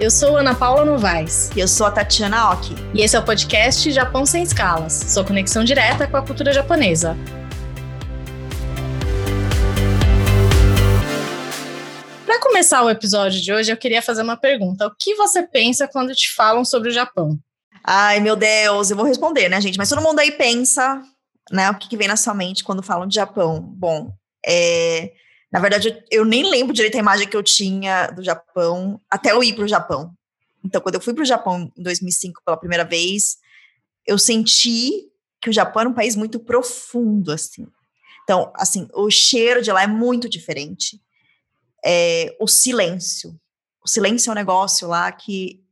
Eu sou Ana Paula Novaes. E eu sou a Tatiana Oki. E esse é o podcast Japão Sem Escalas, sua conexão direta com a cultura japonesa. Para começar o episódio de hoje, eu queria fazer uma pergunta. O que você pensa quando te falam sobre o Japão? Ai, meu Deus, eu vou responder, né, gente? Mas todo mundo aí pensa, né? O que, que vem na sua mente quando falam de Japão? Bom, é, na verdade, eu nem lembro direito a imagem que eu tinha do Japão até eu ir para o Japão. Então, quando eu fui para o Japão em 2005 pela primeira vez, eu senti que o Japão era um país muito profundo, assim. Então, assim, o cheiro de lá é muito diferente. É, o silêncio. O silêncio é um negócio lá que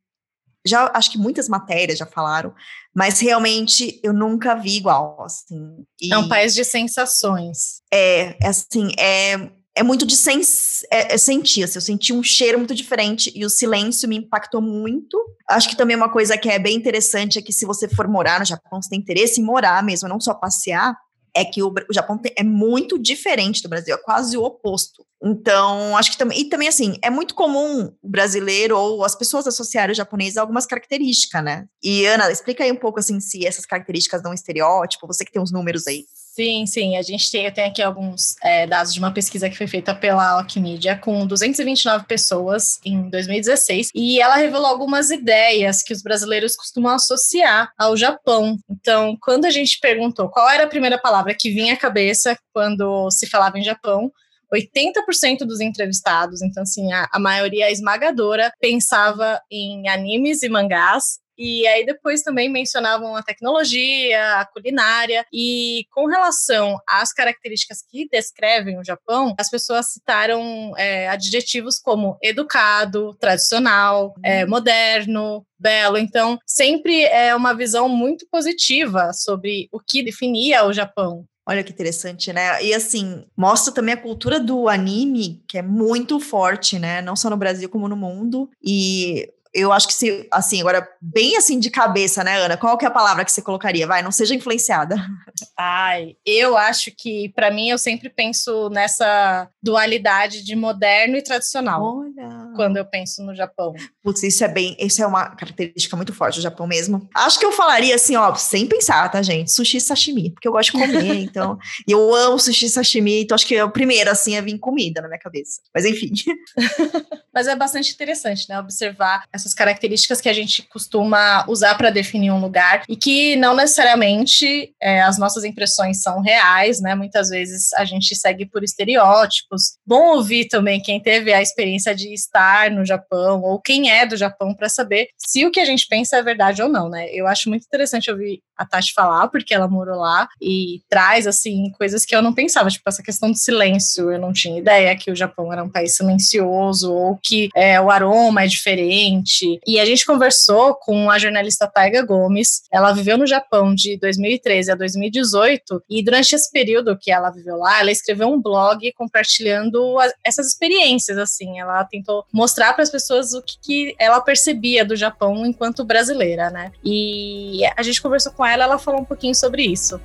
já acho que muitas matérias já falaram, mas realmente eu nunca vi igual, assim. E é um país de sensações. É, é assim, é é muito de sens é, é sentir, assim, eu senti um cheiro muito diferente e o silêncio me impactou muito. Acho que também uma coisa que é bem interessante é que se você for morar no Japão, você tem interesse em morar mesmo, não só passear, é que o, o Japão é muito diferente do Brasil, é quase o oposto. Então, acho que também. E também, assim, é muito comum o brasileiro ou as pessoas associarem o japonês a algumas características, né? E, Ana, explica aí um pouco, assim, se essas características dão estereótipo, você que tem uns números aí. Sim, sim. A gente tem, tem aqui alguns é, dados de uma pesquisa que foi feita pela Wikimedia com 229 pessoas em 2016 e ela revelou algumas ideias que os brasileiros costumam associar ao Japão. Então, quando a gente perguntou qual era a primeira palavra que vinha à cabeça quando se falava em Japão, 80% dos entrevistados, então assim, a, a maioria esmagadora pensava em animes e mangás e aí depois também mencionavam a tecnologia, a culinária. E com relação às características que descrevem o Japão, as pessoas citaram é, adjetivos como educado, tradicional, é, uhum. moderno, belo. Então, sempre é uma visão muito positiva sobre o que definia o Japão. Olha que interessante, né? E assim, mostra também a cultura do anime, que é muito forte, né? Não só no Brasil como no mundo. E eu acho que se, assim, agora, bem assim de cabeça, né, Ana? Qual que é a palavra que você colocaria? Vai, não seja influenciada. Ai, eu acho que, para mim, eu sempre penso nessa dualidade de moderno e tradicional. Olha. Quando eu penso no Japão. Putz, isso é bem, isso é uma característica muito forte do Japão mesmo. Acho que eu falaria assim, ó, sem pensar, tá, gente? Sushi e sashimi, porque eu gosto de comer, então. E eu amo sushi e sashimi, então acho que o primeiro, assim, é vir comida na minha cabeça. Mas enfim. Mas é bastante interessante, né? Observar essas características que a gente costuma usar para definir um lugar e que não necessariamente é, as nossas impressões são reais, né? Muitas vezes a gente segue por estereótipos. Bom ouvir também quem teve a experiência de estar no Japão ou quem é do Japão para saber se o que a gente pensa é verdade ou não, né? Eu acho muito interessante ouvir a Tati falar, porque ela morou lá e traz, assim, coisas que eu não pensava, tipo essa questão do silêncio. Eu não tinha ideia que o Japão era um país silencioso ou que é, o aroma é diferente. E a gente conversou com a jornalista Taiga Gomes. Ela viveu no Japão de 2013 a 2018 e durante esse período que ela viveu lá, ela escreveu um blog compartilhando essas experiências, assim. Ela tentou mostrar para as pessoas o que, que ela percebia do Japão enquanto brasileira, né? E a gente conversou com ela, ela falou um pouquinho sobre isso.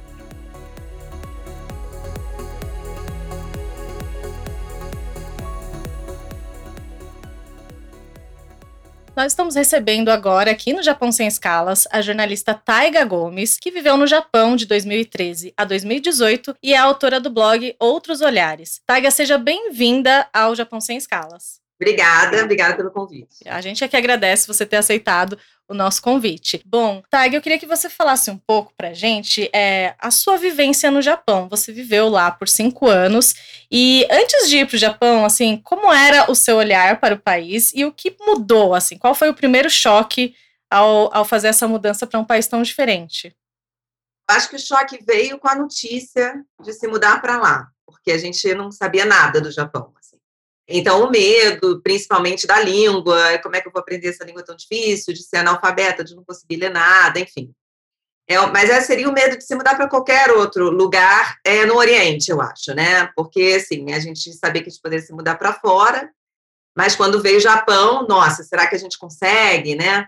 Nós estamos recebendo agora, aqui no Japão Sem Escalas, a jornalista Taiga Gomes, que viveu no Japão de 2013 a 2018 e é autora do blog Outros Olhares. Taiga, seja bem-vinda ao Japão Sem Escalas. Obrigada, obrigada pelo convite. A gente é que agradece você ter aceitado o nosso convite. Bom, Tag, eu queria que você falasse um pouco pra gente é, a sua vivência no Japão. Você viveu lá por cinco anos e antes de ir pro Japão, assim, como era o seu olhar para o país e o que mudou, assim? Qual foi o primeiro choque ao, ao fazer essa mudança para um país tão diferente? Acho que o choque veio com a notícia de se mudar para lá, porque a gente não sabia nada do Japão. Então, o medo, principalmente da língua, como é que eu vou aprender essa língua tão difícil, de ser analfabeta, de não conseguir ler nada, enfim. É, mas é, seria o medo de se mudar para qualquer outro lugar é, no Oriente, eu acho, né? Porque, assim, a gente sabia que a gente poderia se mudar para fora, mas quando veio o Japão, nossa, será que a gente consegue, né?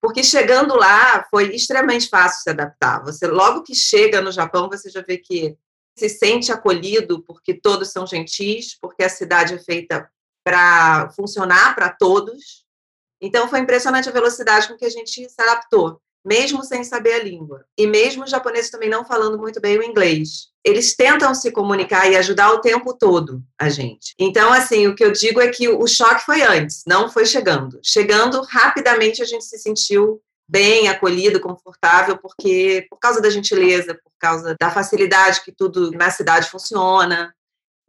Porque chegando lá foi extremamente fácil se adaptar. Você logo que chega no Japão, você já vê que se sente acolhido porque todos são gentis, porque a cidade é feita para funcionar para todos. Então foi impressionante a velocidade com que a gente se adaptou mesmo sem saber a língua. E mesmo os japoneses também não falando muito bem o inglês. Eles tentam se comunicar e ajudar o tempo todo a gente. Então, assim, o que eu digo é que o choque foi antes, não foi chegando. Chegando, rapidamente a gente se sentiu bem acolhido, confortável, porque por causa da gentileza, por causa da facilidade que tudo na cidade funciona,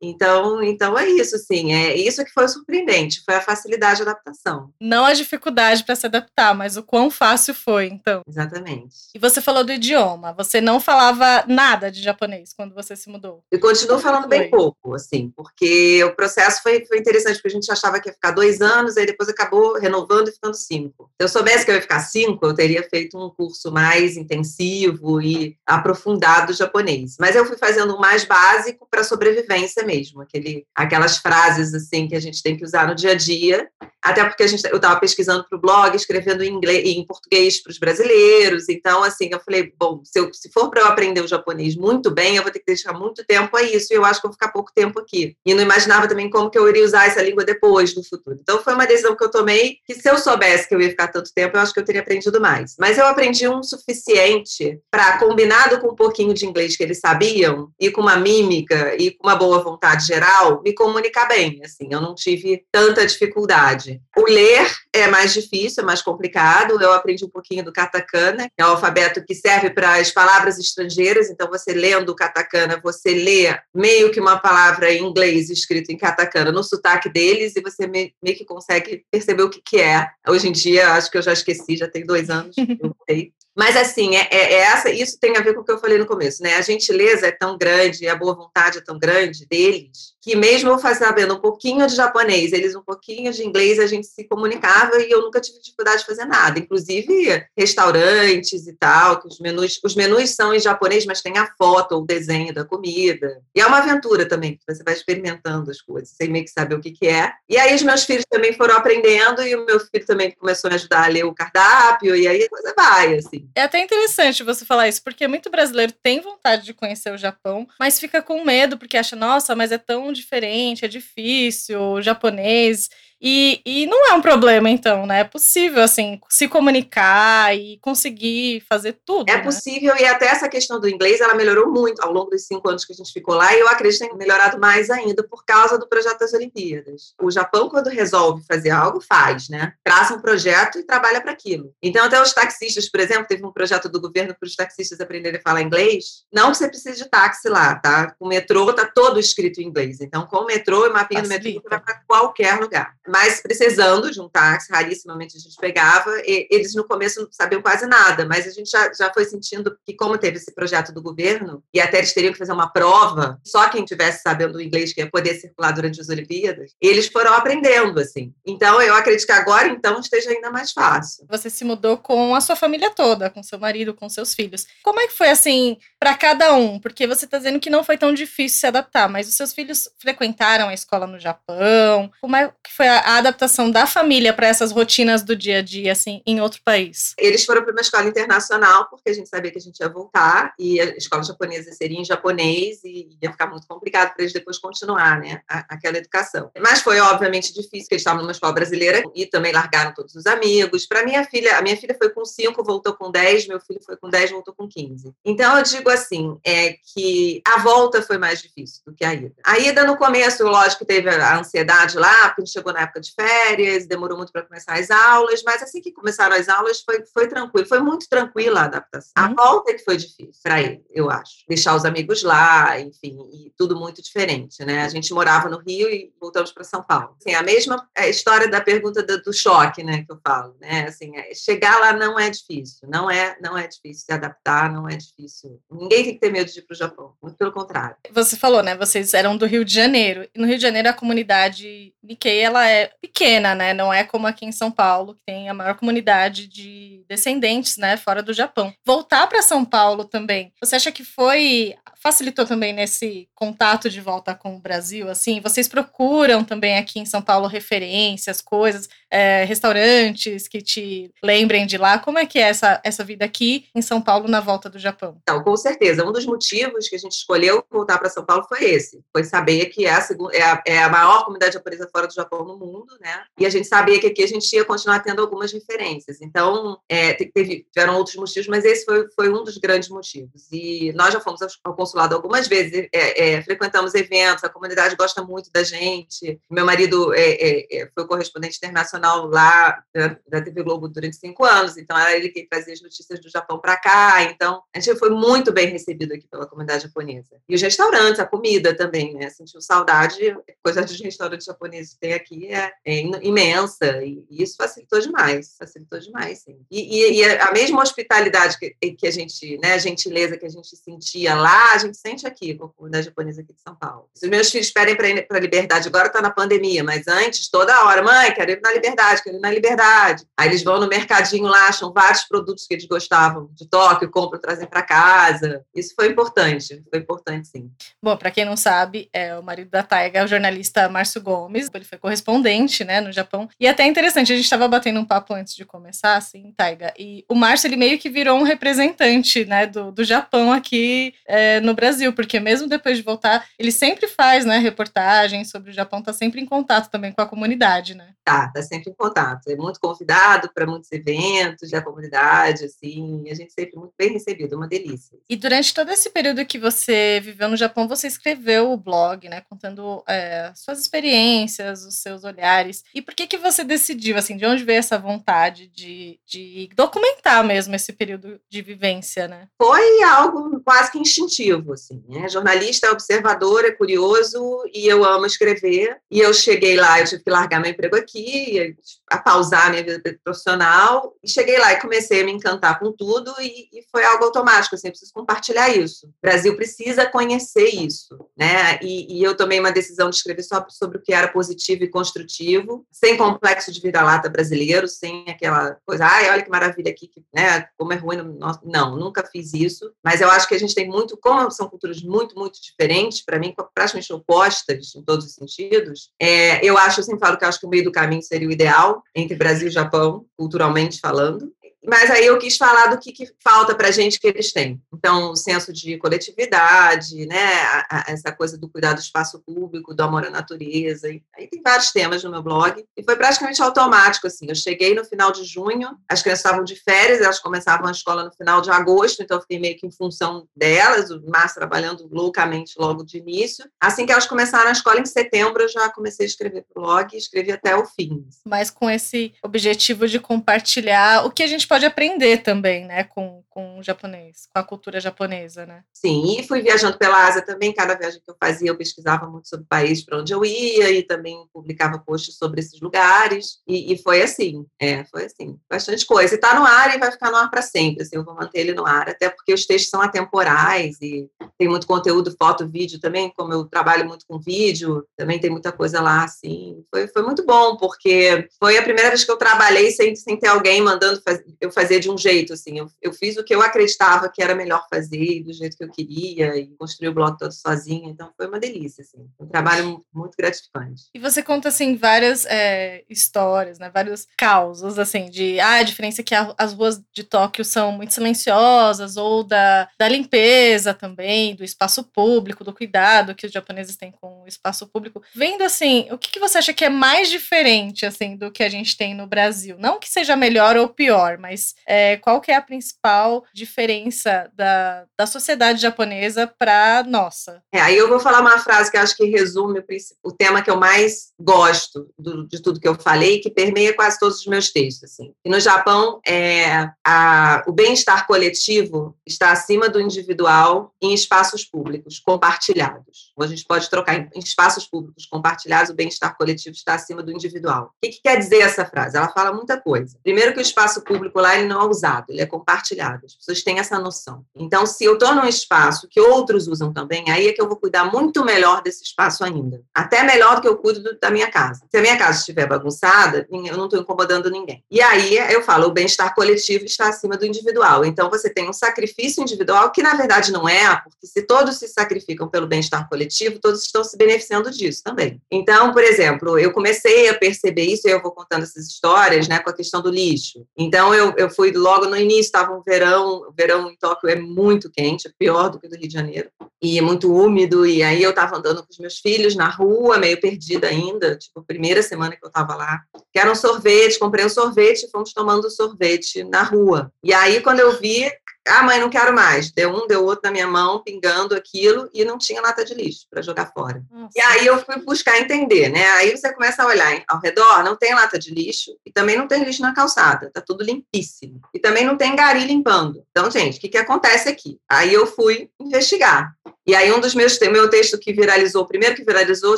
então, então é isso, sim. É isso que foi surpreendente, foi a facilidade de adaptação. Não a dificuldade para se adaptar, mas o quão fácil foi, então. Exatamente. E você falou do idioma. Você não falava nada de japonês quando você se mudou? E continuo falando bem pouco, assim, porque o processo foi, foi interessante, porque a gente achava que ia ficar dois anos, aí depois acabou renovando e ficando cinco. Se eu soubesse que eu ia ficar cinco, eu teria feito um curso mais intensivo e aprofundado japonês. Mas eu fui fazendo o mais básico para sobrevivência mesmo mesmo, aquele, aquelas frases assim que a gente tem que usar no dia a dia, até porque a gente, eu estava pesquisando para o blog, escrevendo em inglês, em português para os brasileiros, então assim, eu falei, bom, se, eu, se for para eu aprender o japonês muito bem, eu vou ter que dedicar muito tempo a isso, e eu acho que vou ficar pouco tempo aqui. E não imaginava também como que eu iria usar essa língua depois, no futuro. Então foi uma decisão que eu tomei, que se eu soubesse que eu ia ficar tanto tempo, eu acho que eu teria aprendido mais. Mas eu aprendi um suficiente para, combinado com um pouquinho de inglês que eles sabiam, e com uma mímica, e com uma boa vontade, vontade geral, me comunicar bem. Assim, eu não tive tanta dificuldade. O ler é mais difícil, é mais complicado. Eu aprendi um pouquinho do katakana, que é o alfabeto que serve para as palavras estrangeiras. Então, você lendo o katakana, você lê meio que uma palavra em inglês escrita em katakana no sotaque deles e você meio que consegue perceber o que, que é. Hoje em dia, acho que eu já esqueci, já tem dois anos que eu sei. Mas, assim, é, é, é, essa, isso tem a ver com o que eu falei no começo, né? A gentileza é tão grande, a boa vontade é tão grande deles, que mesmo eu sabendo um pouquinho de japonês, eles um pouquinho de inglês, a gente se comunicava e eu nunca tive dificuldade de fazer nada. Inclusive, restaurantes e tal, que os menus, os menus são em japonês, mas tem a foto ou o desenho da comida. E é uma aventura também, que você vai experimentando as coisas, sem meio que saber o que, que é. E aí os meus filhos também foram aprendendo e o meu filho também começou a me ajudar a ler o cardápio, e aí a coisa vai, assim. É até interessante você falar isso, porque muito brasileiro tem vontade de conhecer o Japão, mas fica com medo porque acha, nossa, mas é tão diferente, é difícil, japonês. E, e não é um problema, então, né? É possível, assim, se comunicar e conseguir fazer tudo. É né? possível, e até essa questão do inglês, ela melhorou muito ao longo dos cinco anos que a gente ficou lá, e eu acredito que tem melhorado mais ainda por causa do projeto das Olimpíadas. O Japão, quando resolve fazer algo, faz, né? Traça um projeto e trabalha para aquilo. Então, até os taxistas, por exemplo, teve um projeto do governo para os taxistas aprenderem a falar inglês. Não que você precise de táxi lá, tá? O metrô tá todo escrito em inglês. Então, com o metrô e mapinha do metrô, você vai para qualquer lugar mas precisando de um táxi, rarissimamente a gente pegava, e eles no começo não sabiam quase nada, mas a gente já, já foi sentindo que, como teve esse projeto do governo, e até eles teriam que fazer uma prova, só quem tivesse sabendo inglês que ia poder circular durante as Olimpíadas, eles foram aprendendo, assim. Então, eu acredito que agora, então, esteja ainda mais fácil. Você se mudou com a sua família toda, com seu marido, com seus filhos. Como é que foi, assim, para cada um? Porque você está dizendo que não foi tão difícil se adaptar, mas os seus filhos frequentaram a escola no Japão? Como é que foi a a adaptação da família para essas rotinas do dia a dia, assim, em outro país? Eles foram para uma escola internacional, porque a gente sabia que a gente ia voltar, e a escola japonesa seria em japonês, e ia ficar muito complicado para eles depois continuar, né, aquela educação. Mas foi, obviamente, difícil, porque eles estavam numa escola brasileira, e também largaram todos os amigos. Para minha filha, a minha filha foi com 5, voltou com 10, meu filho foi com 10, voltou com 15. Então, eu digo assim, é que a volta foi mais difícil do que a ida. A ida, no começo, lógico, teve a ansiedade lá, porque a gente chegou na época de férias, demorou muito para começar as aulas, mas assim que começaram as aulas foi, foi tranquilo, foi muito tranquila a adaptação. Uhum. A volta é que foi difícil para ele, eu acho. Deixar os amigos lá, enfim, e tudo muito diferente, né? A gente morava no Rio e voltamos para São Paulo. Assim, a mesma é, história da pergunta do, do, choque, né, que eu falo, né? Assim, é, chegar lá não é difícil, não é, não é difícil se adaptar, não é difícil. Ninguém tem que ter medo de ir para o Japão, muito pelo contrário. Você falou, né? Vocês eram do Rio de Janeiro. E no Rio de Janeiro a comunidade Nikkei, ela é pequena, né? Não é como aqui em São Paulo, que tem a maior comunidade de descendentes, né, fora do Japão. Voltar para São Paulo também. Você acha que foi facilitou também nesse contato de volta com o Brasil? Assim, vocês procuram também aqui em São Paulo referências, coisas, é, restaurantes que te lembrem de lá? Como é que é essa, essa vida aqui em São Paulo na volta do Japão? Então, com certeza. Um dos motivos que a gente escolheu voltar para São Paulo foi esse. Foi saber que é a, segunda, é, a, é a maior comunidade japonesa fora do Japão no mundo, né? E a gente sabia que aqui a gente ia continuar tendo algumas referências. Então, é, teve, tiveram outros motivos, mas esse foi, foi um dos grandes motivos. E nós já fomos ao consulado algumas vezes, é, é, frequentamos eventos, a comunidade gosta muito da gente. Meu marido é, é, foi correspondente internacional lá da, da, TV Globo durante cinco anos, então era ele que trazia as notícias do Japão para cá. Então, a gente foi muito bem recebido aqui pela comunidade japonesa. E os restaurantes, a comida também, né? Sentiu saudade, coisa dos restaurantes japoneses que tem aqui é, é imensa, e, isso facilitou demais, facilitou demais, sim. E, e, e a mesma hospitalidade que, que a gente, né, gentileza que a gente sentia lá, gente sente aqui com a comunidade japonesa aqui de São Paulo. Se os meus filhos pedem para a liberdade, agora está na pandemia, mas antes, toda hora, mãe, quero ir na liberdade, quero ir na liberdade. Aí eles vão no mercadinho lá, acham vários produtos que eles gostavam de Tóquio, compram, trazem para casa. Isso foi importante, foi importante sim. Bom, para quem não sabe, é o marido da Taiga é o jornalista Márcio Gomes, ele foi correspondente, né, no Japão. E até interessante, a gente estava batendo um papo antes de começar, assim, Taiga, e o Márcio, ele meio que virou um representante, né, do, do Japão aqui é, no Brasil, porque mesmo depois de voltar, ele sempre faz, né, reportagens sobre o Japão, tá sempre em contato também com a comunidade, né? Tá, tá sempre em contato. É muito convidado para muitos eventos da comunidade, assim, a gente sempre muito bem recebido, uma delícia. E durante todo esse período que você viveu no Japão, você escreveu o blog, né, contando é, suas experiências, os seus olhares. E por que que você decidiu, assim, de onde veio essa vontade de, de documentar mesmo esse período de vivência, né? Foi algo quase que instintivo, assim, né? Jornalista observador, é curioso e eu amo escrever. E eu cheguei lá, eu tive que largar meu emprego aqui, a pausar minha vida profissional. E cheguei lá e comecei a me encantar com tudo e, e foi algo automático, assim, eu preciso compartilhar isso. O Brasil precisa conhecer isso, né? E, e eu tomei uma decisão de escrever só sobre o que era positivo e construtivo, sem complexo de vira-lata brasileiro, sem aquela coisa, ai, olha que maravilha aqui, que, né, como é ruim. No Não, nunca fiz isso, mas eu acho que a gente tem muito, como são culturas muito, muito diferentes, para mim, praticamente opostas em todos os sentidos, é, eu acho, eu sempre falo que eu acho que o meio do caminho seria o ideal entre Brasil e Japão, culturalmente falando, mas aí eu quis falar do que, que falta para a gente que eles têm. Então, o senso de coletividade, né? A, a, essa coisa do cuidado do espaço público, do amor à natureza. E, aí tem vários temas no meu blog. E foi praticamente automático, assim. Eu cheguei no final de junho, as crianças estavam de férias, elas começavam a escola no final de agosto, então eu fiquei meio que em função delas, o Márcio trabalhando loucamente logo de início. Assim que elas começaram a escola em setembro, eu já comecei a escrever para blog e escrevi até o fim. Mas com esse objetivo de compartilhar o que a gente pode aprender também, né, com, com o japonês, com a cultura japonesa, né? Sim, e fui viajando pela Ásia também. Cada viagem que eu fazia, eu pesquisava muito sobre o país para onde eu ia e também publicava posts sobre esses lugares. E, e foi assim, é, foi assim, bastante coisa. E está no ar e vai ficar no ar para sempre. Assim, eu vou manter ele no ar, até porque os textos são atemporais e tem muito conteúdo, foto, vídeo também. Como eu trabalho muito com vídeo, também tem muita coisa lá. Assim, foi, foi muito bom porque foi a primeira vez que eu trabalhei sem, sem ter alguém mandando fazer eu fazia de um jeito, assim, eu, eu fiz o que eu acreditava que era melhor fazer, do jeito que eu queria, e construí o blog todo sozinha, então foi uma delícia, assim, um trabalho muito gratificante. E você conta, assim, várias é, histórias, né, vários causos, assim, de, ah, a diferença é que a, as ruas de Tóquio são muito silenciosas, ou da, da limpeza também, do espaço público, do cuidado que os japoneses têm com o espaço público. Vendo, assim, o que, que você acha que é mais diferente, assim, do que a gente tem no Brasil? Não que seja melhor ou pior, mas é, qual que é a principal diferença da, da sociedade japonesa para nossa? É, aí eu vou falar uma frase que acho que resume o, o tema que eu mais gosto do, de tudo que eu falei, que permeia quase todos os meus textos. Assim. E no Japão, é, a, o bem-estar coletivo está acima do individual em espaços públicos compartilhados. A gente pode trocar em, em espaços públicos compartilhados, o bem-estar coletivo está acima do individual. O que, que quer dizer essa frase? Ela fala muita coisa. Primeiro que o espaço público circular, ele não é usado, ele é compartilhado. As pessoas têm essa noção. Então, se eu estou num espaço que outros usam também, aí é que eu vou cuidar muito melhor desse espaço ainda. Até melhor do que eu cuido da minha casa. Se a minha casa estiver bagunçada, eu não estou incomodando ninguém. E aí eu falo, o bem-estar coletivo está acima do individual. Então, você tem um sacrifício individual que, na verdade, não é, porque se todos se sacrificam pelo bem-estar coletivo, todos estão se beneficiando disso também. Então, por exemplo, eu comecei a perceber isso, e eu vou contando essas histórias, né, com a questão do lixo. Então, eu, eu fui logo no início, estava um verão, o verão em Tóquio é muito quente, é pior do que do Rio de Janeiro, e é muito úmido, e aí eu estava andando com os meus filhos na rua, meio perdida ainda, tipo, primeira semana que eu estava lá. Quero um sorvete, comprei um sorvete fomos tomando sorvete na rua. E aí, quando eu vi, ah, mãe, não quero mais. Deu um, deu outro na minha mão, pingando aquilo, e não tinha lata de lixo para jogar fora. Nossa. E aí eu fui buscar entender, né? Aí você começa a olhar ao redor, não tem lata de lixo, e também não tem lixo na calçada, tá tudo limpíssimo. E também não tem gari limpando. Então, gente, o que, que acontece aqui? Aí eu fui investigar. E aí um dos meus meu texto que viralizou, o primeiro que viralizou,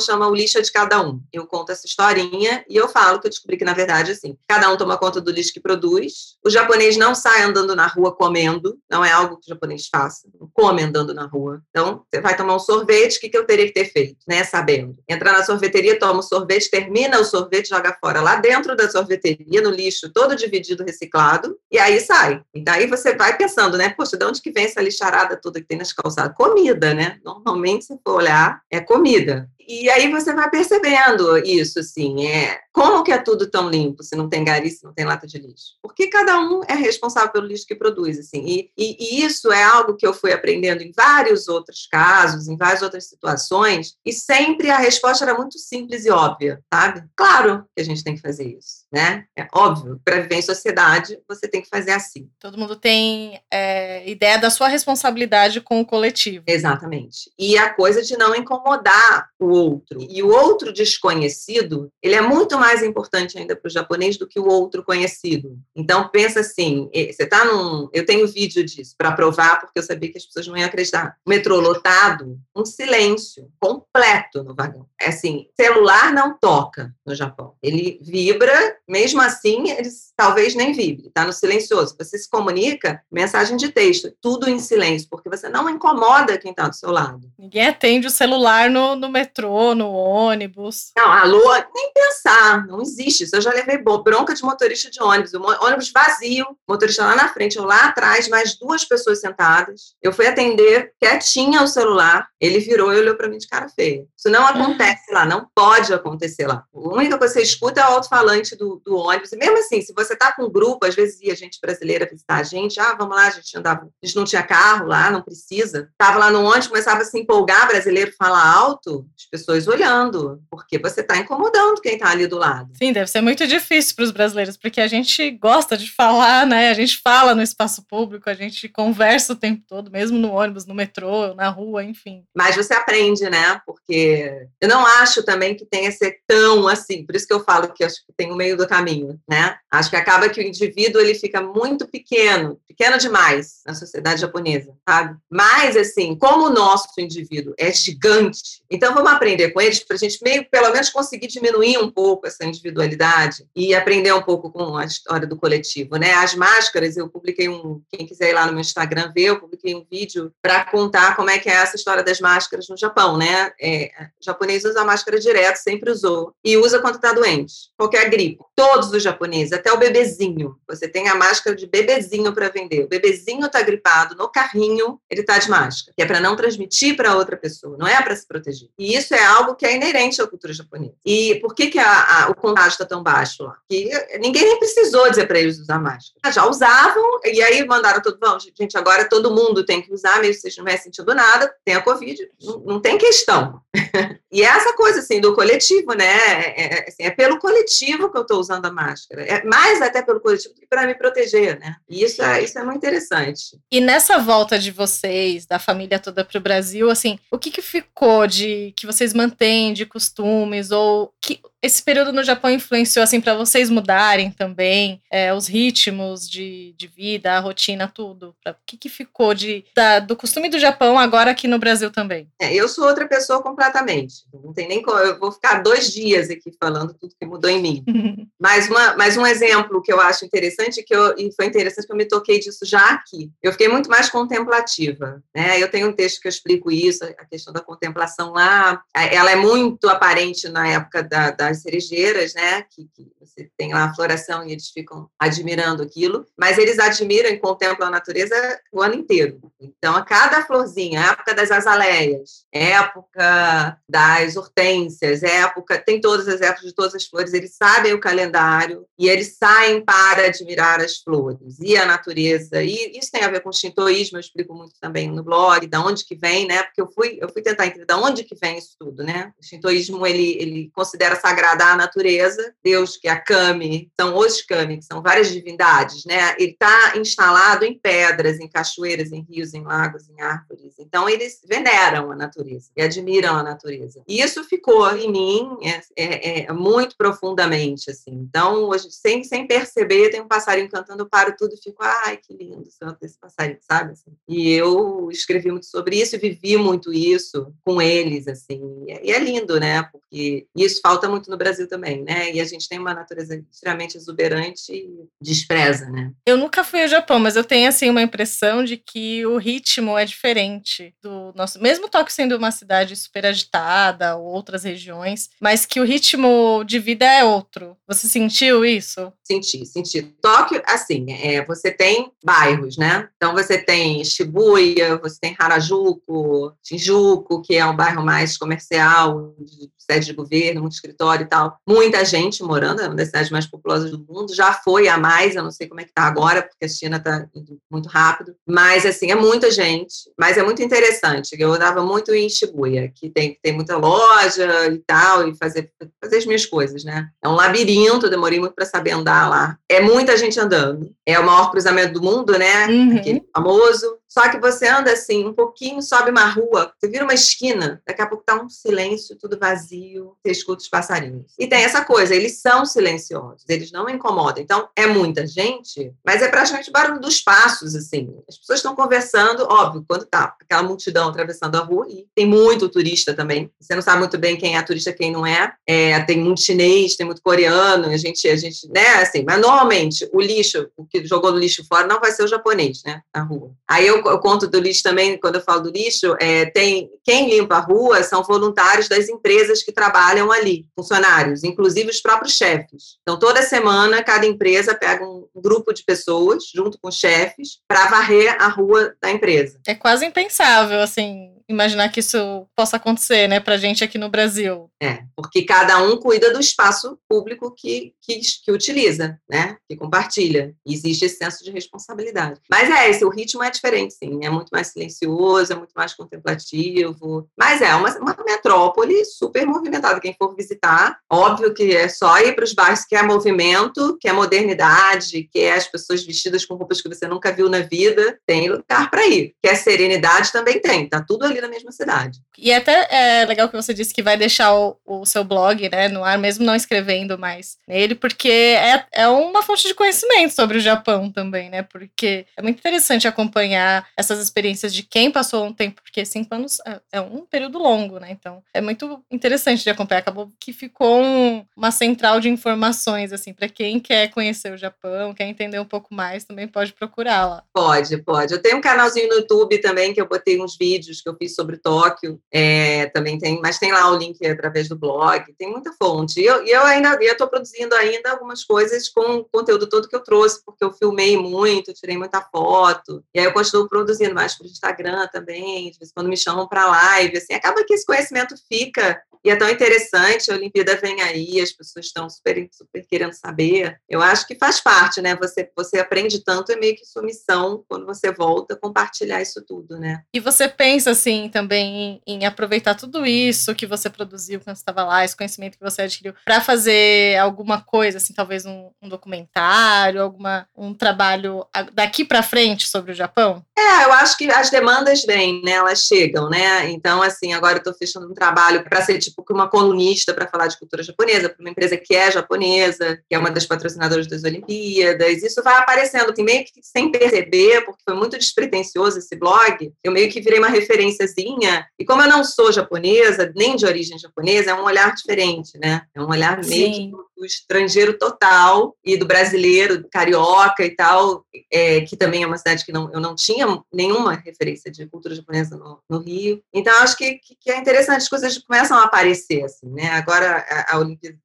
chama O Lixo é de Cada Um. Eu conto essa historinha e eu falo que eu descobri que, na verdade, assim, cada um toma conta do lixo que produz. O japonês não sai andando na rua comendo, não é algo que o japonês faça, não come andando na rua. Então, você vai tomar um sorvete, o que, que eu teria que ter feito, né, sabendo? Entrar na sorveteria, toma o sorvete, termina o sorvete, joga fora lá dentro da sorveteria, no lixo, todo dividido, reciclado, e aí sai. E daí você vai pensando, né, poxa, de onde que vem essa lixarada toda que tem nas calçadas? Comida, né? Normalmente, se for olhar, é comida. E aí você vai percebendo isso, assim, é como que é tudo tão limpo se não tem gari, se não tem lata de lixo? Porque cada um é responsável pelo lixo que produz, assim. E, e, e, isso é algo que eu fui aprendendo em vários outros casos, em várias outras situações, e sempre a resposta era muito simples e óbvia, sabe? Claro que a gente tem que fazer isso, né? É óbvio, para viver em sociedade, você tem que fazer assim. Todo mundo tem é, ideia da sua responsabilidade com o coletivo. Exatamente. E a coisa de não incomodar o outro. E o outro desconhecido, ele é muito mais importante ainda para o japonês do que o outro conhecido. Então, pensa assim, você está num... Eu tenho vídeo disso para provar, porque eu sabia que as pessoas não iam acreditar. Metrô lotado, um silêncio completo no vagão. É assim, celular não toca no Japão. Ele vibra, mesmo assim, eles talvez nem vibre, está no silencioso. Você se comunica, mensagem de texto, tudo em silêncio, porque você não incomoda quem está do seu lado. Ninguém atende o celular no, no metrô, no ônibus. Não, alô, nem pensar, não existe isso. Eu já levei bronca de motorista de ônibus, o ônibus vazio, motorista lá na frente, eu lá atrás, mais duas pessoas sentadas. Eu fui atender, quietinha o celular, ele virou e olhou para mim de cara feia. Isso não acontece lá, não pode acontecer lá. A única coisa que você escuta é o alto-falante do, do ônibus, e mesmo assim, se você está com um grupo, às vezes ia gente brasileira visitar a gente, ah, vamos lá, a gente andava, a gente não tinha carro lá, não precisa. Tava lá no ônibus, começava a se empolgar, brasileiro fala alto, as pessoas olhando, porque você está incomodando quem está ali do lado. Sim, deve ser muito difícil para os brasileiros, porque a gente gosta de falar, né? A gente fala no espaço público, a gente conversa o tempo todo, mesmo no ônibus, no metrô, na rua, enfim. Mas você aprende, né? Porque eu não acho também que tenha ser tão assim, por isso que eu falo que acho que tem o meio do caminho, né? Acho que acaba que o indivíduo ele fica muito pequeno, pequeno demais na sociedade japonesa, sabe? Mas assim, como o nosso indivíduo é gigante, então vamos aprender com eles para a gente meio, pelo menos, conseguir diminuir um pouco essa individualidade e aprender um pouco com a história do coletivo, né? As máscaras, eu publiquei um, quem quiser ir lá no meu Instagram ver, eu publiquei um vídeo para contar como é que é essa história das máscaras no Japão, né? É, o japonês usa máscara direto, sempre usou e usa quando está doente, qualquer gripe. Todos os japoneses, até o bebezinho, você tem a máscara de bebezinho para vender. O bebezinho está gripado no carrinho, ele está de máscara, que é para não transmitir para outra pessoa, não é para se proteger. E isso é algo que é inerente à cultura japonesa. E por que, que a, a, o contágio está tão baixo lá? Que ninguém nem precisou dizer para eles usar máscara. Já usavam, e aí mandaram todo mundo, gente, agora todo mundo tem que usar, mesmo se vocês não estiverem sentindo nada, tem a Covid, não, não tem questão. e é essa coisa, assim, do coletivo, né? É, é, assim, é pelo coletivo que eu estou usando a máscara. É mais até pelo coletivo do que para me proteger, né? E isso é, isso é muito interessante. E nessa volta de vocês, da família toda para o Brasil, assim, o que, que ficou de que vocês mantêm de costumes ou que esse período no Japão influenciou assim para vocês mudarem também é, os ritmos de, de vida, a rotina, tudo? O que, que ficou de, da, do costume do Japão agora aqui no Brasil também? É, eu sou outra pessoa completamente. Não tem nem como, eu vou ficar dois dias aqui falando tudo que mudou em mim. mas, uma, mas um exemplo que eu acho interessante que eu, e foi interessante que eu me toquei disso já aqui. Eu fiquei muito mais contemplativa. Né? Eu tenho um texto que eu explico isso, a questão da contemplação lá. Ela é muito aparente na época da, das cerejeiras, né? Que, que, você tem lá a floração e eles ficam admirando aquilo, mas eles admiram e contemplam a natureza o ano inteiro. Então, a cada florzinha, época das azaleias, época das hortênsias, época, tem todas as épocas de todas as flores, eles sabem o calendário e eles saem para admirar as flores e a natureza. E isso tem a ver com o shintoísmo, eu explico muito também no blog, da onde que vem, né? Porque eu fui, eu fui tentar entender da onde que vem isso tudo, né? O shintoísmo, ele, ele considera sagrada a natureza, Deus que é a Kami, são os Kami, que são várias divindades, né? Ele está instalado em pedras, em cachoeiras, em rios, em lagos, em árvores. Então, eles veneram a natureza e admiram a natureza. E isso ficou em mim é, é, é muito profundamente, assim. Então, hoje, sem, sem perceber, tem um passarinho cantando, eu paro tudo e fico, ai, que lindo desse passarinho, sabe? Assim. E eu escrevi muito sobre isso e vivi muito isso com eles, assim. E é lindo, né? Porque isso falta muito no Brasil também, né? E a gente tem uma natureza extremamente exuberante e despreza, né? Eu nunca fui ao Japão, mas eu tenho, assim, uma impressão de que o ritmo é diferente do nosso... Mesmo Tóquio sendo uma cidade super agitada, ou outras regiões, mas que o ritmo de vida é outro. Você sentiu isso? Senti, senti. Tóquio, assim, é, você tem bairros, né? Então, você tem Shibuya, você tem Harajuku, Shinjuku, que é um bairro mais comercial, de sede de governo, muito escritório e tal. Muita gente morando, é uma das cidades mais populosas do mundo. Já foi a mais, eu não sei como é que está agora, porque a China está indo muito rápido. Mas, assim, é muita gente. Mas é muito interessante. Eu andava muito em Shibuya, que tem, tem muita loja e tal, e fazer, fazer as minhas coisas, né? É um labirinto, demorei muito para saber andar lá. É muita gente andando. É o maior cruzamento do mundo, né? Uhum. Aquele famoso. Só que você anda assim, um pouquinho, sobe uma rua, você vira uma esquina, daqui a pouco tá um silêncio, tudo vazio, você escuta os passarinhos. E tem essa coisa, eles são silenciosos, eles não incomodam. Então, é muita gente, mas é praticamente o barulho dos passos, assim. As pessoas estão conversando, óbvio, quando tá aquela multidão atravessando a rua, e tem muito turista também. Você não sabe muito bem quem é turista, quem não é. é tem muito chinês, tem muito coreano, a gente, a gente, né, assim. Mas normalmente, o lixo, o que jogou no lixo fora, não vai ser o japonês, né, na rua. Aí eu eu conto do lixo também, quando eu falo do lixo, é, tem quem limpa a rua são voluntários das empresas que trabalham ali, funcionários, inclusive os próprios chefes. Então, toda semana, cada empresa pega um grupo de pessoas, junto com chefes, para varrer a rua da empresa. É quase impensável, assim, imaginar que isso possa acontecer, né, para gente aqui no Brasil. É, porque cada um cuida do espaço público que, que, que utiliza, né, que compartilha. E existe esse senso de responsabilidade. Mas é esse, o ritmo é diferente, sim, é muito mais silencioso, é muito mais contemplativo. Mas é uma, uma metrópole super movimentada. Quem for visitar, óbvio que é só ir para os bairros que é movimento, que é modernidade, que é as pessoas vestidas com roupas que você nunca viu na vida, tem lugar para ir. Que é serenidade também tem, tá tudo ali na mesma cidade. E até é legal que você disse que vai deixar o, o seu blog né, no ar, mesmo não escrevendo mais nele, porque é, é uma fonte de conhecimento sobre o Japão também, né? Porque é muito interessante acompanhar essas experiências de quem passou um tempo, porque cinco anos é, é um período longo, né? Então é muito interessante de acompanhar. Acabou que ficou um, uma central de informações, assim, para quem quer conhecer o Japão, quer entender um pouco mais, também pode procurar lá. Pode, pode. Eu tenho um canalzinho no YouTube também que eu botei uns vídeos que eu fiz sobre Tóquio, é, também tem, mas tem lá o link através do blog, tem muita fonte. E eu, eu ainda estou produzindo ainda algumas coisas com o conteúdo todo que eu trouxe, porque eu filmei muito, tirei muita foto, e aí eu continuo produzindo mais para o Instagram também, de vez em quando me chamam para live, assim, acaba que esse conhecimento fica e é tão interessante, a Olimpíada vem aí, as pessoas estão super, super querendo saber. Eu acho que faz parte, né? Você, você aprende tanto, é meio que sua missão, quando você volta, compartilhar isso tudo, né? E você pensa, assim, também em, em aproveitar tudo isso que você produziu quando estava lá, esse conhecimento que você adquiriu, para fazer alguma coisa, assim, talvez um, um documentário, alguma, um trabalho daqui para frente sobre o Japão? É, eu acho que as demandas vêm, né? Elas chegam, né? Então, assim, agora eu estou fechando um trabalho para ser tipo uma colunista para falar de cultura japonesa, para uma empresa que é japonesa, que é uma das patrocinadoras das Olimpíadas. Isso vai aparecendo, assim, meio que sem perceber, porque foi muito despretensioso esse blog. Eu meio que virei uma referenciazinha. E como eu não sou japonesa, nem de origem japonesa, é um olhar diferente, né? É um olhar meio do estrangeiro total e do brasileiro, do carioca e tal, é, que também é uma cidade que não, eu não tinha nenhuma referência de cultura japonesa no, no Rio. Então, acho que, que, é interessante, as coisas começam a aparecer, assim, né? Agora, a, a Olimpíada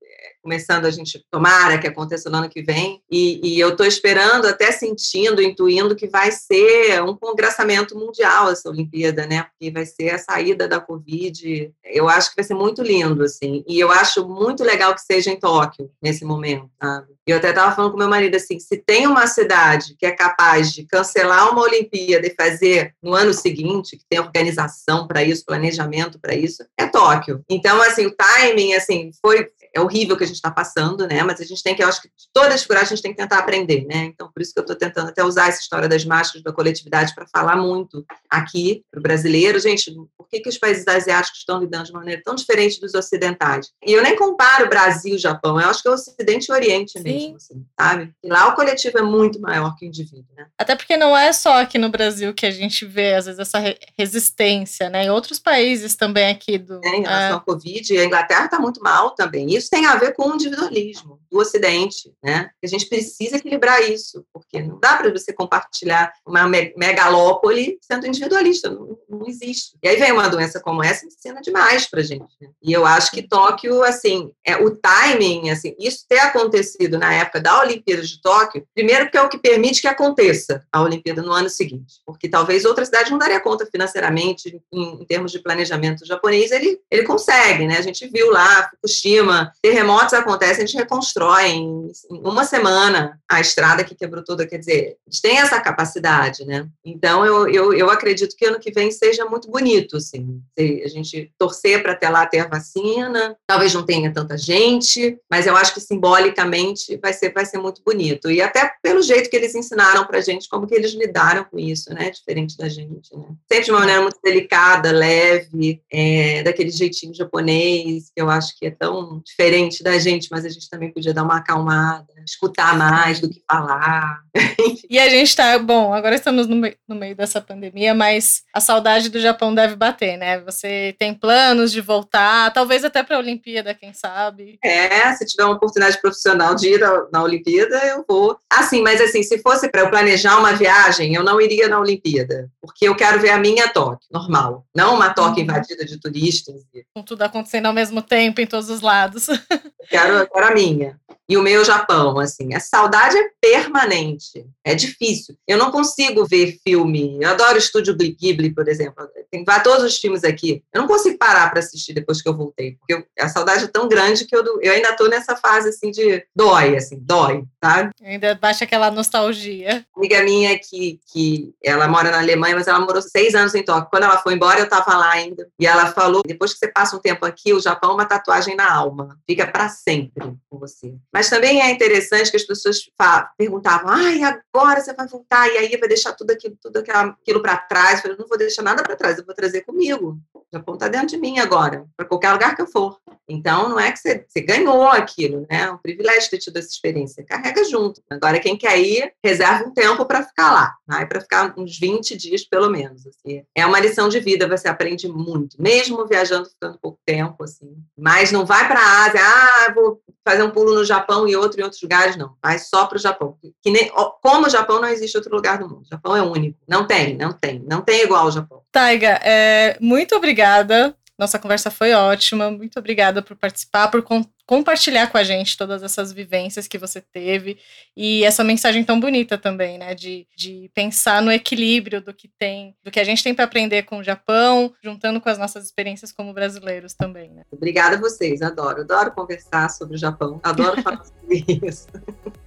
começando a gente tomara que aconteça no ano que vem e, e eu estou esperando até sentindo intuindo que vai ser um congressamento mundial essa Olimpíada né? Porque vai ser a saída da Covid. Eu acho que vai ser muito lindo assim. E eu acho muito legal que seja em Tóquio nesse momento sabe? Eu até estava falando com meu marido assim se tem uma cidade que é capaz de cancelar uma Olimpíada e fazer no ano seguinte que tem organização para isso planejamento para isso é Tóquio. Então assim o timing assim foi é horrível que a gente está passando, né? Mas a gente tem que, eu acho que de todas as figuras a gente tem que tentar aprender, né? Então, por isso que eu estou tentando até usar essa história das máscaras da coletividade para falar muito aqui para o brasileiro. Gente, por que, que os países asiáticos estão lidando de maneira tão diferente dos ocidentais? E eu nem comparo Brasil e Japão, eu acho que é o Ocidente e o Oriente Sim. mesmo, assim, sabe? E lá o coletivo é muito maior que o indivíduo, né? Até porque não é só aqui no Brasil que a gente vê, às vezes, essa resistência, né? Em outros países também aqui do... É, em relação é... à Covid, a Inglaterra está muito mal também. Isso tem a ver com o individualismo do Ocidente, né? A gente precisa equilibrar isso, porque não dá para você compartilhar uma megalópole sendo individualista, não, não, existe. E aí vem uma doença como essa, ensina demais para gente. Né? E eu acho que Tóquio, assim, é o timing, assim, isso ter acontecido na época da Olimpíada de Tóquio, primeiro que é o que permite que aconteça a Olimpíada no ano seguinte, porque talvez outra cidade não daria conta financeiramente em, em termos de planejamento japonês, ele ele consegue, né? A gente viu lá Fukushima, terremotos acontecem, a gente reconstrói em, uma semana a estrada que quebrou toda, quer dizer, eles têm essa capacidade, né? Então, eu, eu, eu acredito que ano que vem seja muito bonito, assim, a gente torcer para até lá ter a vacina, talvez não tenha tanta gente, mas eu acho que simbolicamente vai ser, vai ser muito bonito, e até pelo jeito que eles ensinaram para a gente, como que eles lidaram com isso, né, diferente da gente, né? Sempre de uma maneira muito delicada, leve, é, daquele jeitinho japonês, que eu acho que é tão diferente da gente, mas a gente também podia dar uma acalmada, escutar mais do que falar. e a gente tá, bom, agora estamos no, meio, no meio dessa pandemia, mas a saudade do Japão deve bater, né? Você tem planos de voltar, talvez até para a Olimpíada, quem sabe? É, se tiver uma oportunidade profissional de ir na Olimpíada, eu vou. Assim, mas assim, se fosse para eu planejar uma viagem, eu não iria na Olimpíada, porque eu quero ver a minha Tóquio, normal, não uma Tóquio uhum. invadida de turistas. Com tudo acontecendo ao mesmo tempo em todos os lados. Eu quero, eu quero a minha e o meu Japão, assim, a saudade é permanente, é difícil. Eu não consigo ver filme, eu adoro o Estúdio Ghibli, por exemplo, tem todos os filmes aqui, eu não consigo parar para assistir depois que eu voltei, porque eu, a saudade é tão grande que eu, eu ainda estou nessa fase, assim, de dói, assim, dói, sabe? Ainda baixa aquela nostalgia. Amiga minha que, que ela mora na Alemanha, mas ela morou seis anos em Tóquio, quando ela foi embora eu estava lá ainda, e ela falou, depois que você passa um tempo aqui, o Japão é uma tatuagem na alma, fica para sempre com você. Mas também é interessante que as pessoas perguntavam: ai, agora você vai voltar, e aí vai deixar tudo aquilo, tudo aquilo para trás. Eu falei, não vou deixar nada para trás, eu vou trazer comigo. O Japão está dentro de mim agora, para qualquer lugar que eu for. Então, não é que você, você ganhou aquilo, né? É um privilégio ter tido essa experiência. Carrega junto. Agora, quem quer ir, reserva um tempo para ficar lá, né? para ficar uns 20 dias, pelo menos. Assim. É uma lição de vida, você aprende muito, mesmo viajando ficando pouco tempo, assim. Mas não vai para a Ásia, ah, vou fazer um pulo no Japão e outro em outros lugares, não. Vai só para o Japão. Que nem, como o Japão, não existe outro lugar do mundo. O Japão é único. Não tem, não tem. Não tem igual ao Japão. Taiga, é, muito obrigada. Nossa conversa foi ótima. Muito obrigada por participar, por com, compartilhar com a gente todas essas vivências que você teve e essa mensagem tão bonita também, né? De, de pensar no equilíbrio do que tem, do que a gente tem para aprender com o Japão, juntando com as nossas experiências como brasileiros também, né? Obrigada a vocês, adoro, adoro conversar sobre o Japão, adoro falar sobre isso.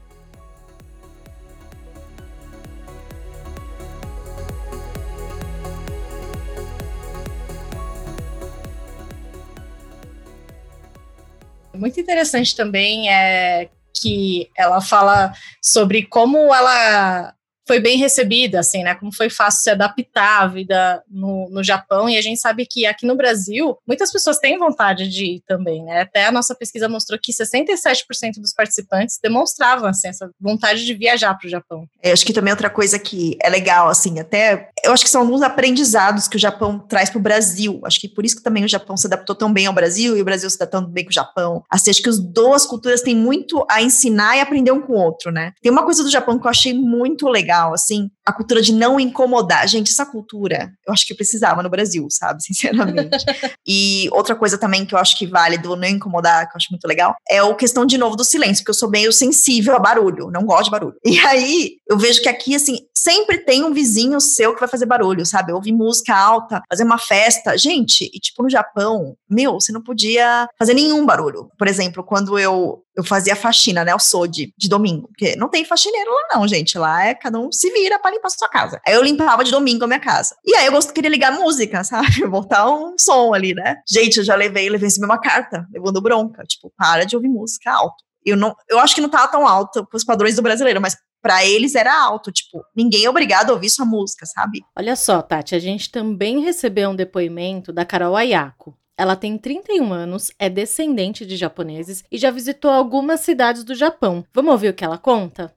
Muito interessante também é que ela fala sobre como ela foi bem recebida, assim, né? Como foi fácil se adaptar à vida no, no Japão. E a gente sabe que aqui no Brasil, muitas pessoas têm vontade de ir também, né? Até a nossa pesquisa mostrou que 67% dos participantes demonstravam, assim, essa vontade de viajar para o Japão. Eu acho que também outra coisa que é legal, assim, até eu acho que são alguns aprendizados que o Japão traz para o Brasil. Acho que por isso que também o Japão se adaptou tão bem ao Brasil e o Brasil se adaptou tão bem com o Japão. Assim, acho que as duas culturas têm muito a ensinar e aprender um com o outro, né? Tem uma coisa do Japão que eu achei muito legal, assim, a cultura de não incomodar. Gente, essa cultura, eu acho que precisava no Brasil, sabe? Sinceramente. e outra coisa também que eu acho que vale do não incomodar, que eu acho muito legal, é a questão de novo do silêncio, porque eu sou meio sensível a barulho, não gosto de barulho. E aí, eu vejo que aqui, assim, sempre tem um vizinho seu que vai fazer barulho, sabe? Ouvir música alta, fazer uma festa. Gente, e tipo no Japão, meu, você não podia fazer nenhum barulho. Por exemplo, quando eu eu fazia faxina, né? Eu sou de, domingo. Porque não tem faxineiro lá, não, gente. Lá é cada um se vira para limpar a sua casa. Aí eu limpava de domingo a minha casa. E aí eu gosto, queria ligar música, sabe? Botar um som ali, né? Gente, eu já levei, levei recebi uma carta, levando bronca. Tipo, para de ouvir música alto. Eu, não, eu acho que não tava tão alto para os padrões do brasileiro, mas para eles era alto, tipo, ninguém é obrigado a ouvir sua música, sabe? Olha só, Tati, a gente também recebeu um depoimento da Carol Ayako. Ela tem 31 anos, é descendente de japoneses e já visitou algumas cidades do Japão. Vamos ouvir o que ela conta?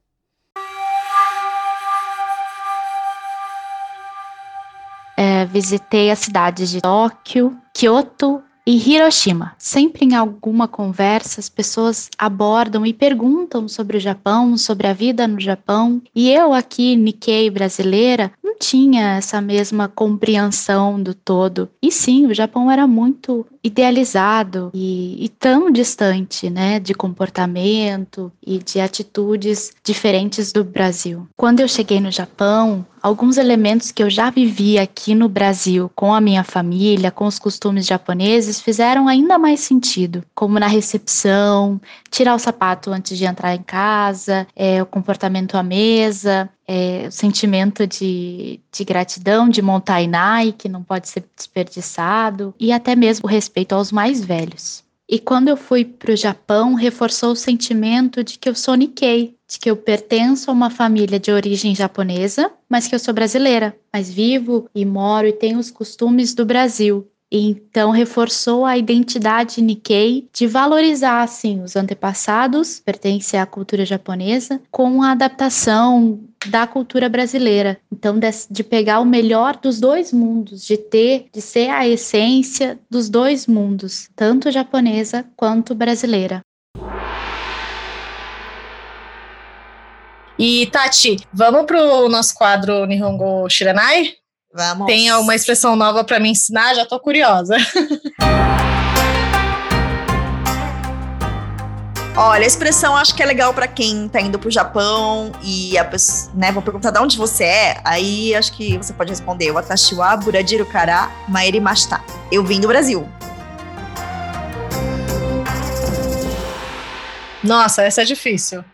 É, visitei as cidades de Tóquio, Kyoto e Hiroshima. Sempre em alguma conversa, as pessoas abordam e perguntam sobre o Japão, sobre a vida no Japão. E eu aqui, Nikkei brasileira, não tinha essa mesma compreensão do todo. E sim, o Japão era muito idealizado e, e, tão distante, né, de comportamento e de atitudes diferentes do Brasil. Quando eu cheguei no Japão, alguns elementos que eu já vivi aqui no Brasil com a minha família, com os costumes japoneses, fizeram ainda mais sentido, como na recepção, tirar o sapato antes de entrar em casa, é, o comportamento à mesa, é, o sentimento de, de gratidão, de montainai, que não pode ser desperdiçado, e até mesmo o respeito aos mais velhos. E quando eu fui para o Japão, reforçou o sentimento de que eu sou Nikkei, de que eu pertenço a uma família de origem japonesa, mas que eu sou brasileira, mas vivo e moro e tenho os costumes do Brasil. Então reforçou a identidade Nikkei de valorizar assim os antepassados, pertence à cultura japonesa, com a adaptação da cultura brasileira. Então de, de pegar o melhor dos dois mundos, de ter, de ser a essência dos dois mundos, tanto japonesa quanto brasileira. E Tati, vamos pro nosso quadro Nihongo Shiranai? Vamos. Tem uma expressão nova para me ensinar? Já tô curiosa. Olha, a expressão acho que é legal para quem tá indo pro Japão e a pessoa, né, vão perguntar de onde você é, aí acho que você pode responder, Watashi wa Buradiru kara maerimashita. Eu vim do Brasil. Nossa, essa é difícil.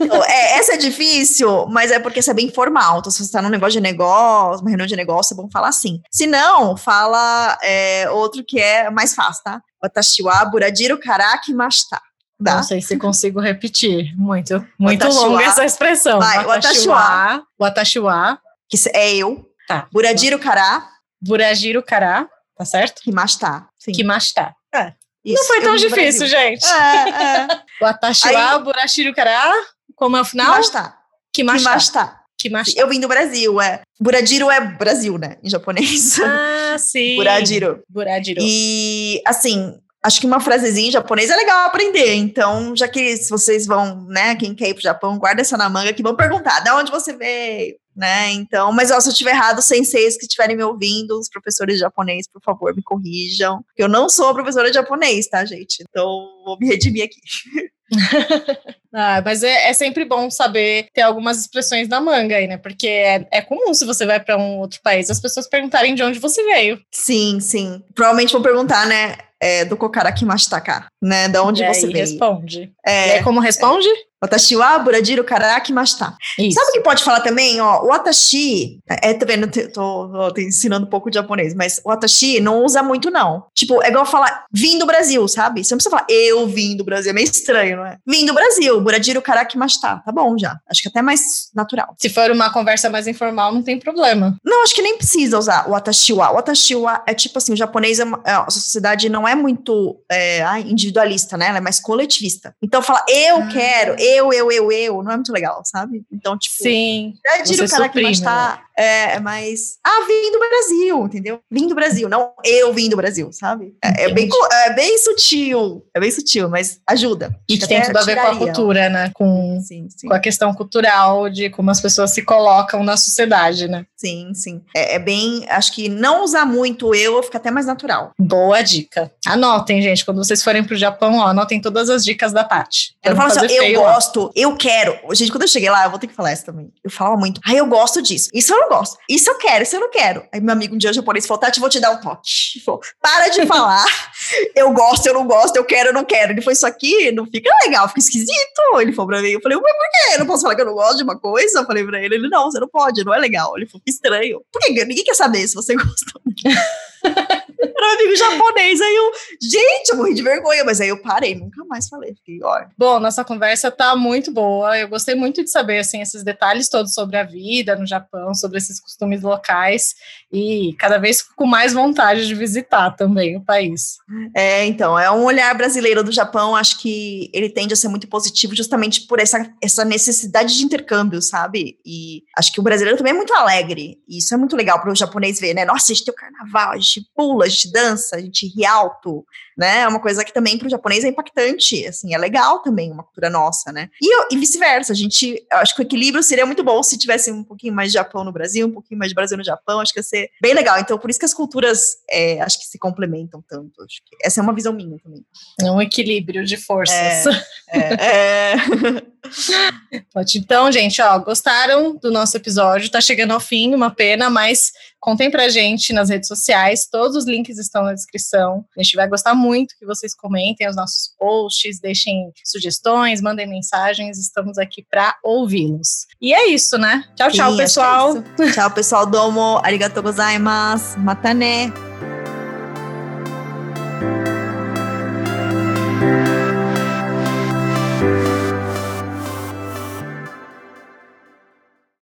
Então, é, essa é difícil, mas é porque isso é bem formal. Então, se você está num negócio de negócio, uma reunião de negócio, é bom falar assim. Se não, fala é, outro que é mais fácil, tá? Watashi wa Buradiru Karaki Mashita. Dá? Não sei se consigo repetir. Muito, muito longa essa expressão. Vai, Watashi wa. Watashi wa. Que é eu. Tá. Buradiru Kara. Buradiru Kara. Tá certo? Kimashita. Sim. Kimashita. É. Isso, não foi tão difícil, gente. É, é. Watashi wa Burashiru Kara. Como é o final? Kimashita. Kimashita. Kimashita. Kimashita. Eu vim do Brasil, é. Buradiru é Brasil, né? Em japonês. Ah, sim. Buradiru. Buradiru. E, assim, acho que uma frasezinha em japonês é legal aprender. Então, já que se vocês vão, né, quem quer ir pro Japão, guarda essa na manga que vão perguntar de onde você veio, né? Então, mas ó, se eu estiver errado, senseis que estiverem me ouvindo, os professores de japonês, por favor, me corrijam. Eu não sou professora de japonês, tá, gente? Então, vou me redimir aqui. ah, mas é, é, sempre bom saber ter algumas expressões na manga aí, né? Porque é, é comum se você vai para um outro país as pessoas perguntarem de onde você veio. Sim, sim. Provavelmente vão perguntar, né? É, do Kokaraki Mashitaka, né? Da onde e você veio. responde. É, e aí, como responde? Watashi wa buradiru karaki mashita. Isso. Sabe o que pode falar também? Ó, o watashi, é, tá vendo, tô, tô, tô ensinando um pouco de japonês, mas o watashi não usa muito não. Tipo, é igual falar vim do Brasil, sabe? Você não precisa falar eu vim do Brasil, é meio estranho, não é? Vim do Brasil, buradiru karaki mashita. Tá bom já. Acho que até mais natural. Se for uma conversa mais informal, não tem problema. Não, acho que nem precisa usar o watashi wa. O watashi wa é tipo assim, o japonês, é uma, é, a sociedade não é muito é, individualista, né? Ela é mais coletivista. Então fala eu Ah. quero, eu, eu, eu, eu, não é muito legal, sabe? Então, tipo, Sim. Buradiru Você karaki suprime, mashita é, é mais, ah, vim do Brasil, entendeu? Vim do Brasil, não eu vim do Brasil, sabe? É, é bem, é bem sutil, é bem sutil, mas ajuda. E que tem tudo a ver com a tiraria. cultura, né? Com, Sim, sim. com a questão cultural de como as pessoas se colocam na sociedade, né? Sim, sim. É, é bem. Acho que não usar muito eu fica até mais natural. Boa dica. Anotem, gente, quando vocês forem pro Japão, ó, anotem todas as dicas da Paty. Eu não falo assim, eu feio gosto, eu quero. Gente, quando eu cheguei lá, eu vou ter que falar isso também. Eu falava muito, ah, eu gosto disso. Isso eu não gosto. Isso eu quero, isso eu não quero. Aí meu amigo um dia japonês falou, Tati, vou te dar um toque. Falou, para de falar. eu gosto, eu não gosto, eu quero, eu não quero. Ele falou, isso aqui não fica legal, fica esquisito. Ele falou pra mim, eu falei, mas por quê? Eu não posso falar que eu não gosto de uma coisa? Eu falei pra ele, ele, não, você não pode, não é legal. Ele falou, que estranho. Por que? Ninguém quer saber se você gosta. Era um amigo japonês, aí eu, gente, eu morri de vergonha, mas aí eu parei, nunca mais falei. Fiquei, ó, Bom, nossa conversa tá muito boa. Eu gostei muito de saber assim esses detalhes todos sobre a vida no Japão, sobre esses costumes locais e cada vez com mais vontade de visitar também o país. É, então, é um olhar brasileiro do Japão, acho que ele tende a ser muito positivo justamente por essa, essa necessidade de intercâmbio, sabe? E acho que o brasileiro também é muito alegre, e isso é muito legal para o japonês ver, né? Nossa, a gente tem o carnaval, a gente pula, a gente dança, a gente ri alto, né? É uma coisa que também para o japonês é impactante, assim, é legal também, uma cultura nossa, né? E, e vice-versa, a gente, acho que o equilíbrio seria muito bom se tivesse um pouquinho mais de Japão no Brasil, um pouquinho mais de Brasil no Japão, acho que ia ser bem legal. Então, por isso que as culturas, é, acho que se complementam tanto. Acho que essa é uma visão minha também. É um equilíbrio de forças. É, é. Pode. Então, gente, ó, gostaram do nosso episódio? Tá chegando ao fim, uma pena, mas contem pra gente nas redes sociais, todos os links estão na descrição. A gente vai gostar muito que vocês comentem os nossos posts, deixem sugestões, mandem mensagens, estamos aqui para ouvi-los. E é isso, né? Tchau, tchau, Sim, é pessoal. isso. Tchau, pessoal. Domo. Arigatou gozaimasu. Matane.